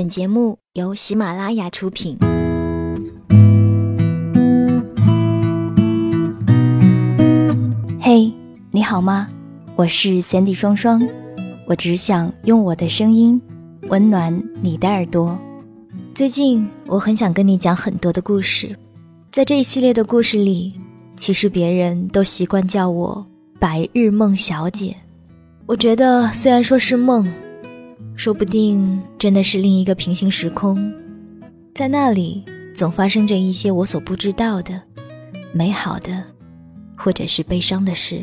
本节目由喜马拉雅出品。嘿，你好吗？我是 Sandy 双双，我只想用我的声音温暖你的耳朵。最近我很想跟你讲很多的故事，在这一系列的故事里，其实别人都习惯叫我白日梦小姐。我觉得虽然说是梦。说不定真的是另一个平行时空，在那里总发生着一些我所不知道的美好的，或者是悲伤的事。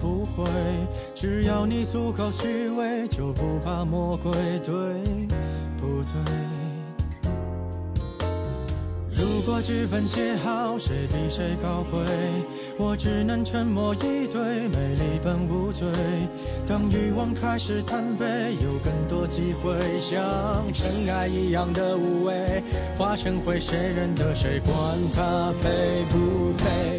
不会。只要你足够虚伪，就不怕魔鬼，对不对？如果剧本写好，谁比谁高贵？我只能沉默以对，美丽本无罪。当欲望开始贪杯，有更多机会，像尘埃一样的无畏，化成灰，谁认得谁？管他配不配？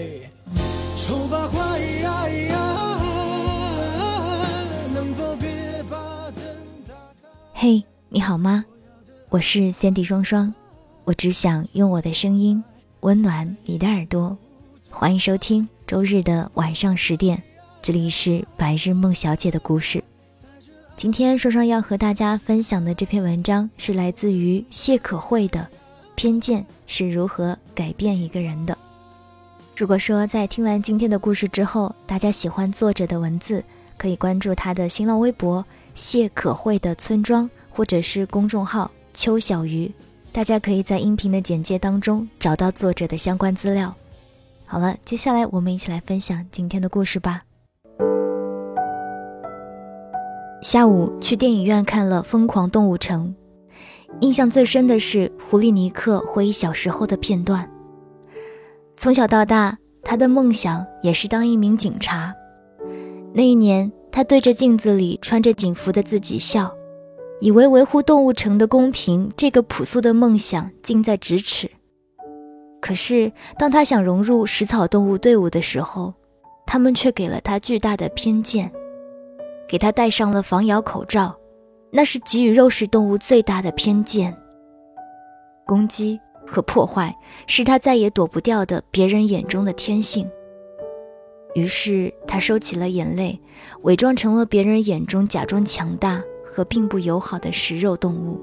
嘿，你好吗？我是三 D 双双。我只想用我的声音温暖你的耳朵，欢迎收听周日的晚上十点，这里是白日梦小姐的故事。今天双双要和大家分享的这篇文章是来自于谢可慧的《偏见是如何改变一个人的》。如果说在听完今天的故事之后，大家喜欢作者的文字，可以关注他的新浪微博“谢可慧的村庄”或者是公众号“邱小鱼”。大家可以在音频的简介当中找到作者的相关资料。好了，接下来我们一起来分享今天的故事吧。下午去电影院看了《疯狂动物城》，印象最深的是狐狸尼克回忆小时候的片段。从小到大，他的梦想也是当一名警察。那一年，他对着镜子里穿着警服的自己笑。以为维护动物城的公平这个朴素的梦想近在咫尺，可是当他想融入食草动物队伍的时候，他们却给了他巨大的偏见，给他戴上了防咬口罩，那是给予肉食动物最大的偏见。攻击和破坏是他再也躲不掉的别人眼中的天性。于是他收起了眼泪，伪装成了别人眼中假装强大。和并不友好的食肉动物。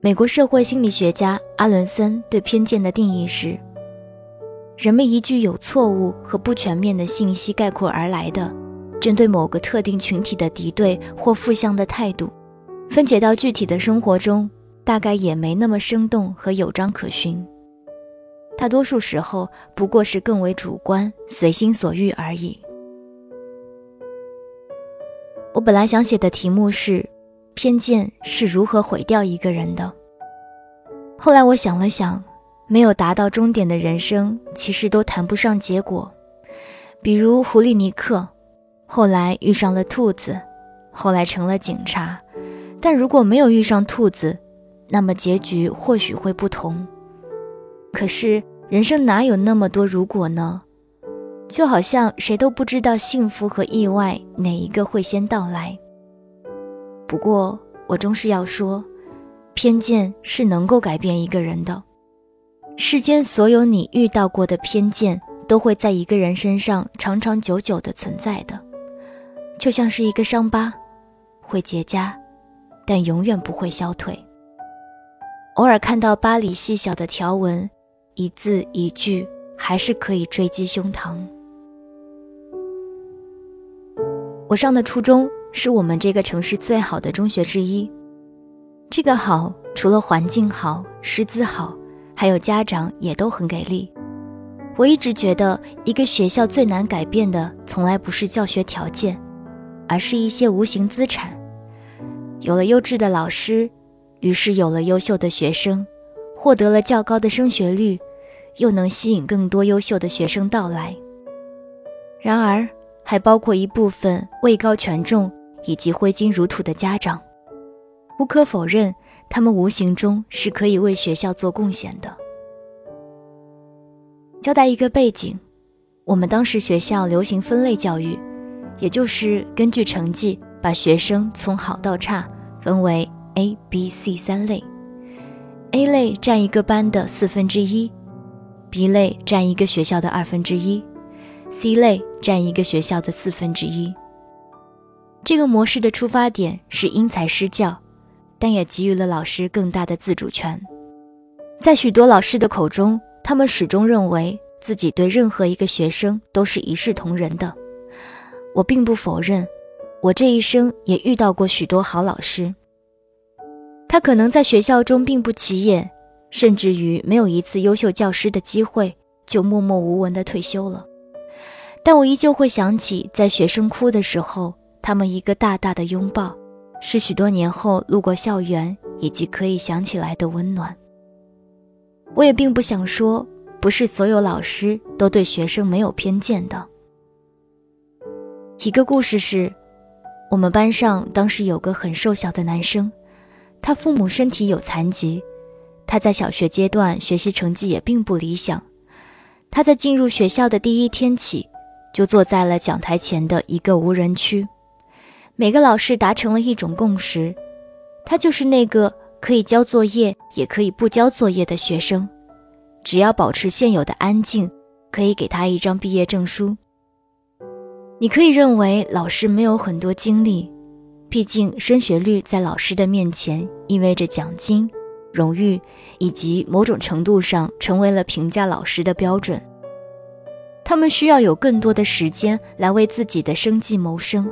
美国社会心理学家阿伦森对偏见的定义是：人们依据有错误和不全面的信息概括而来的，针对某个特定群体的敌对或负向的态度，分解到具体的生活中，大概也没那么生动和有章可循。大多数时候不过是更为主观、随心所欲而已。我本来想写的题目是：偏见是如何毁掉一个人的。后来我想了想，没有达到终点的人生，其实都谈不上结果。比如狐狸尼克，后来遇上了兔子，后来成了警察。但如果没有遇上兔子，那么结局或许会不同。可是人生哪有那么多如果呢？就好像谁都不知道幸福和意外哪一个会先到来。不过我终是要说，偏见是能够改变一个人的。世间所有你遇到过的偏见，都会在一个人身上长长久久的存在的，就像是一个伤疤，会结痂，但永远不会消退。偶尔看到疤里细小的条纹，一字一句，还是可以坠击胸膛。我上的初中是我们这个城市最好的中学之一。这个好，除了环境好、师资好，还有家长也都很给力。我一直觉得，一个学校最难改变的，从来不是教学条件，而是一些无形资产。有了优质的老师，于是有了优秀的学生，获得了较高的升学率，又能吸引更多优秀的学生到来。然而，还包括一部分位高权重以及挥金如土的家长，无可否认，他们无形中是可以为学校做贡献的。交代一个背景，我们当时学校流行分类教育，也就是根据成绩把学生从好到差分为 A、B、C 三类，A 类占一个班的四分之一，B 类占一个学校的二分之一。C 类占一个学校的四分之一。这个模式的出发点是因材施教，但也给予了老师更大的自主权。在许多老师的口中，他们始终认为自己对任何一个学生都是一视同仁的。我并不否认，我这一生也遇到过许多好老师。他可能在学校中并不起眼，甚至于没有一次优秀教师的机会，就默默无闻的退休了。但我依旧会想起，在学生哭的时候，他们一个大大的拥抱，是许多年后路过校园以及可以想起来的温暖。我也并不想说，不是所有老师都对学生没有偏见的。一个故事是，我们班上当时有个很瘦小的男生，他父母身体有残疾，他在小学阶段学习成绩也并不理想，他在进入学校的第一天起。就坐在了讲台前的一个无人区，每个老师达成了一种共识，他就是那个可以交作业也可以不交作业的学生，只要保持现有的安静，可以给他一张毕业证书。你可以认为老师没有很多精力，毕竟升学率在老师的面前意味着奖金、荣誉以及某种程度上成为了评价老师的标准。他们需要有更多的时间来为自己的生计谋生。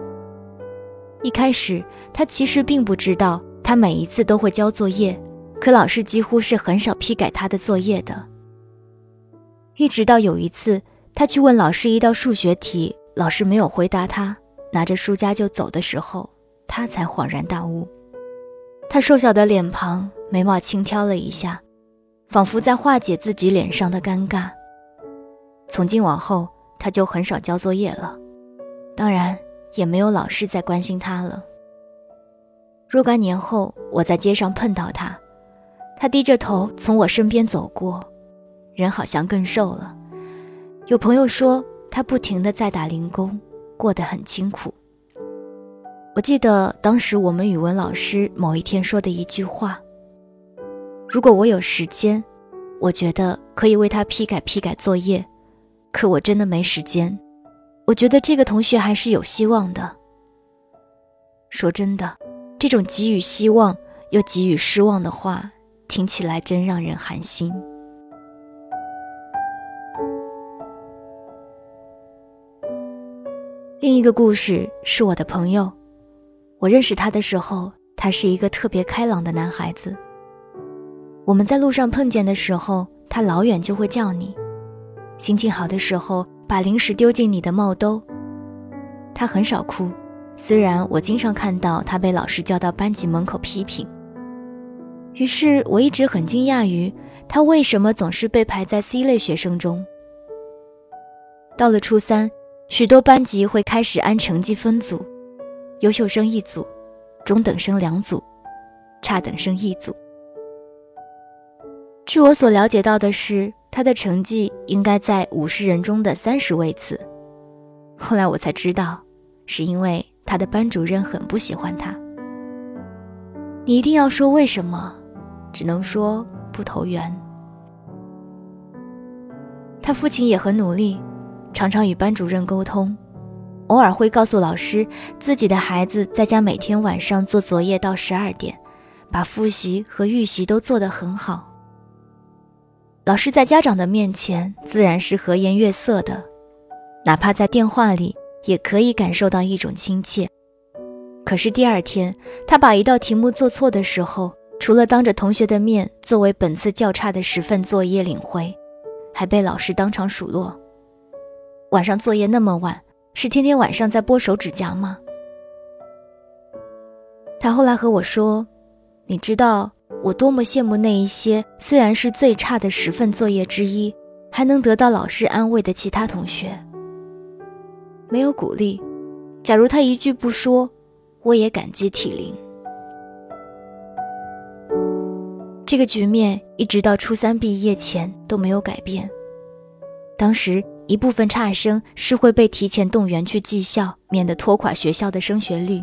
一开始，他其实并不知道，他每一次都会交作业，可老师几乎是很少批改他的作业的。一直到有一次，他去问老师一道数学题，老师没有回答他，拿着书夹就走的时候，他才恍然大悟。他瘦小的脸庞，眉毛轻挑了一下，仿佛在化解自己脸上的尴尬。从今往后，他就很少交作业了，当然也没有老师再关心他了。若干年后，我在街上碰到他，他低着头从我身边走过，人好像更瘦了。有朋友说他不停地在打零工，过得很清苦。我记得当时我们语文老师某一天说的一句话：“如果我有时间，我觉得可以为他批改批改作业。”可我真的没时间。我觉得这个同学还是有希望的。说真的，这种给予希望又给予失望的话，听起来真让人寒心。另一个故事是我的朋友，我认识他的时候，他是一个特别开朗的男孩子。我们在路上碰见的时候，他老远就会叫你。心情好的时候，把零食丢进你的帽兜。他很少哭，虽然我经常看到他被老师叫到班级门口批评。于是我一直很惊讶于他为什么总是被排在 C 类学生中。到了初三，许多班级会开始按成绩分组，优秀生一组，中等生两组，差等生一组。据我所了解到的是，他的成绩应该在五十人中的三十位次。后来我才知道，是因为他的班主任很不喜欢他。你一定要说为什么？只能说不投缘。他父亲也很努力。常常与班主任沟通，偶尔会告诉老师自己的孩子在家每天晚上做作业到十二点，把复习和预习都做得很好。老师在家长的面前自然是和颜悦色的，哪怕在电话里也可以感受到一种亲切。可是第二天，他把一道题目做错的时候，除了当着同学的面作为本次较差的十份作业领回，还被老师当场数落。晚上作业那么晚，是天天晚上在剥手指甲吗？他后来和我说：“你知道我多么羡慕那一些虽然是最差的十份作业之一，还能得到老师安慰的其他同学。没有鼓励，假如他一句不说，我也感激涕零。”这个局面一直到初三毕业前都没有改变。当时。一部分差生是会被提前动员去技校，免得拖垮学校的升学率。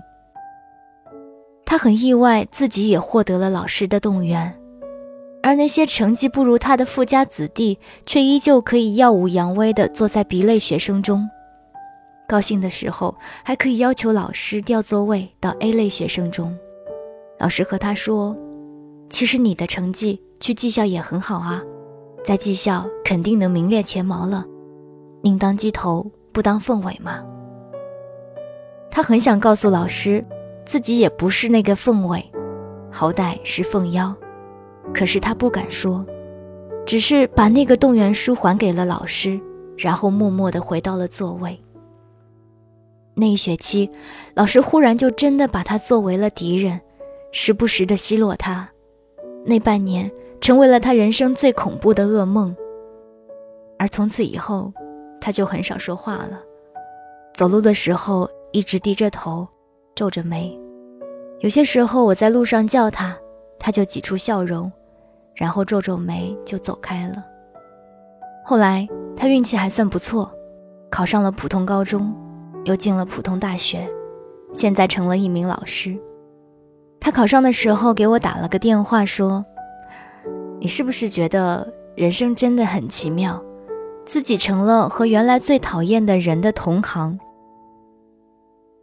他很意外，自己也获得了老师的动员，而那些成绩不如他的富家子弟，却依旧可以耀武扬威地坐在 B 类学生中。高兴的时候，还可以要求老师调座位到 A 类学生中。老师和他说：“其实你的成绩去技校也很好啊，在技校肯定能名列前茅了。”宁当鸡头，不当凤尾吗？他很想告诉老师，自己也不是那个凤尾，好歹是凤腰，可是他不敢说，只是把那个动员书还给了老师，然后默默地回到了座位。那一学期，老师忽然就真的把他作为了敌人，时不时地奚落他。那半年成为了他人生最恐怖的噩梦，而从此以后。他就很少说话了，走路的时候一直低着头，皱着眉。有些时候我在路上叫他，他就挤出笑容，然后皱皱眉就走开了。后来他运气还算不错，考上了普通高中，又进了普通大学，现在成了一名老师。他考上的时候给我打了个电话，说：“你是不是觉得人生真的很奇妙？”自己成了和原来最讨厌的人的同行。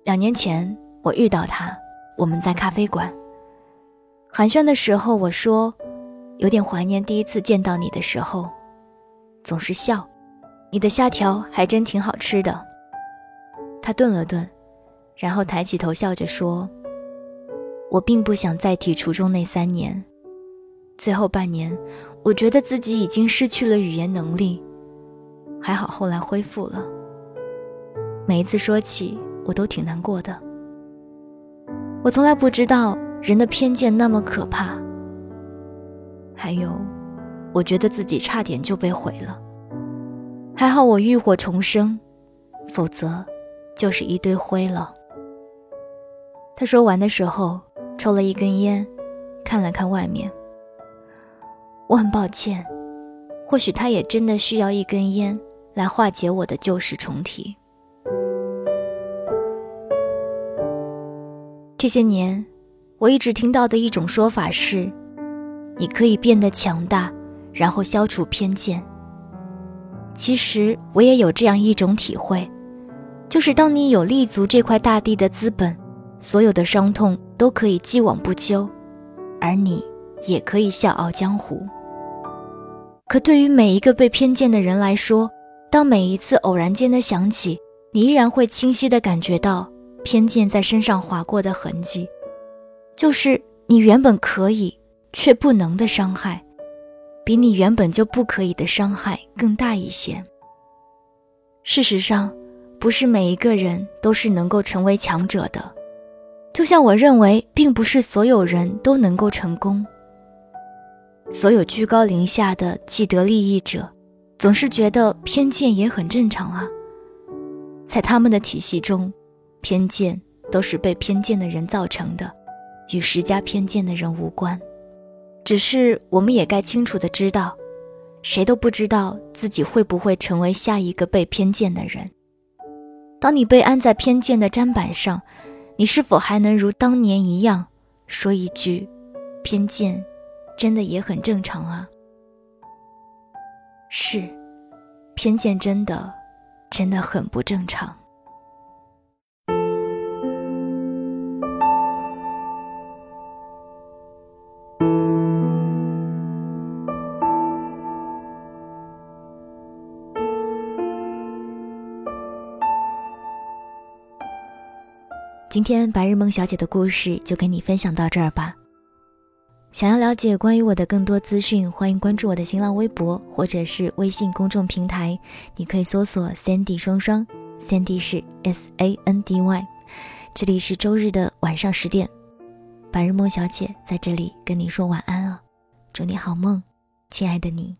两年前我遇到他，我们在咖啡馆寒暄的时候，我说有点怀念第一次见到你的时候，总是笑。你的虾条还真挺好吃的。他顿了顿，然后抬起头笑着说：“我并不想再提初中那三年，最后半年，我觉得自己已经失去了语言能力。”还好，后来恢复了。每一次说起，我都挺难过的。我从来不知道人的偏见那么可怕。还有，我觉得自己差点就被毁了。还好我浴火重生，否则就是一堆灰了。他说完的时候，抽了一根烟，看了看外面。我很抱歉，或许他也真的需要一根烟。来化解我的旧事重提。这些年，我一直听到的一种说法是：你可以变得强大，然后消除偏见。其实我也有这样一种体会，就是当你有立足这块大地的资本，所有的伤痛都可以既往不咎，而你也可以笑傲江湖。可对于每一个被偏见的人来说，当每一次偶然间的想起，你依然会清晰的感觉到偏见在身上划过的痕迹，就是你原本可以却不能的伤害，比你原本就不可以的伤害更大一些。事实上，不是每一个人都是能够成为强者的，就像我认为，并不是所有人都能够成功，所有居高临下的既得利益者，总是觉得偏见也很正常啊。在他们的体系中，偏见都是被偏见的人造成的，与施加偏见的人无关。只是我们也该清楚的知道，谁都不知道自己会不会成为下一个被偏见的人。当你被安在偏见的砧板上，你是否还能如当年一样说一句：“偏见，真的也很正常啊？”是，偏见真的，真的很不正常。今天白日梦小姐的故事就给你分享到这儿吧。想要了解关于我的更多资讯，欢迎关注我的新浪微博或者是微信公众平台，你可以搜索 Sandy 双双，Sandy 是 S A N D Y。这里是周日的晚上十点，白日梦小姐在这里跟你说晚安了，祝你好梦，亲爱的你。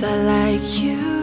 I like you.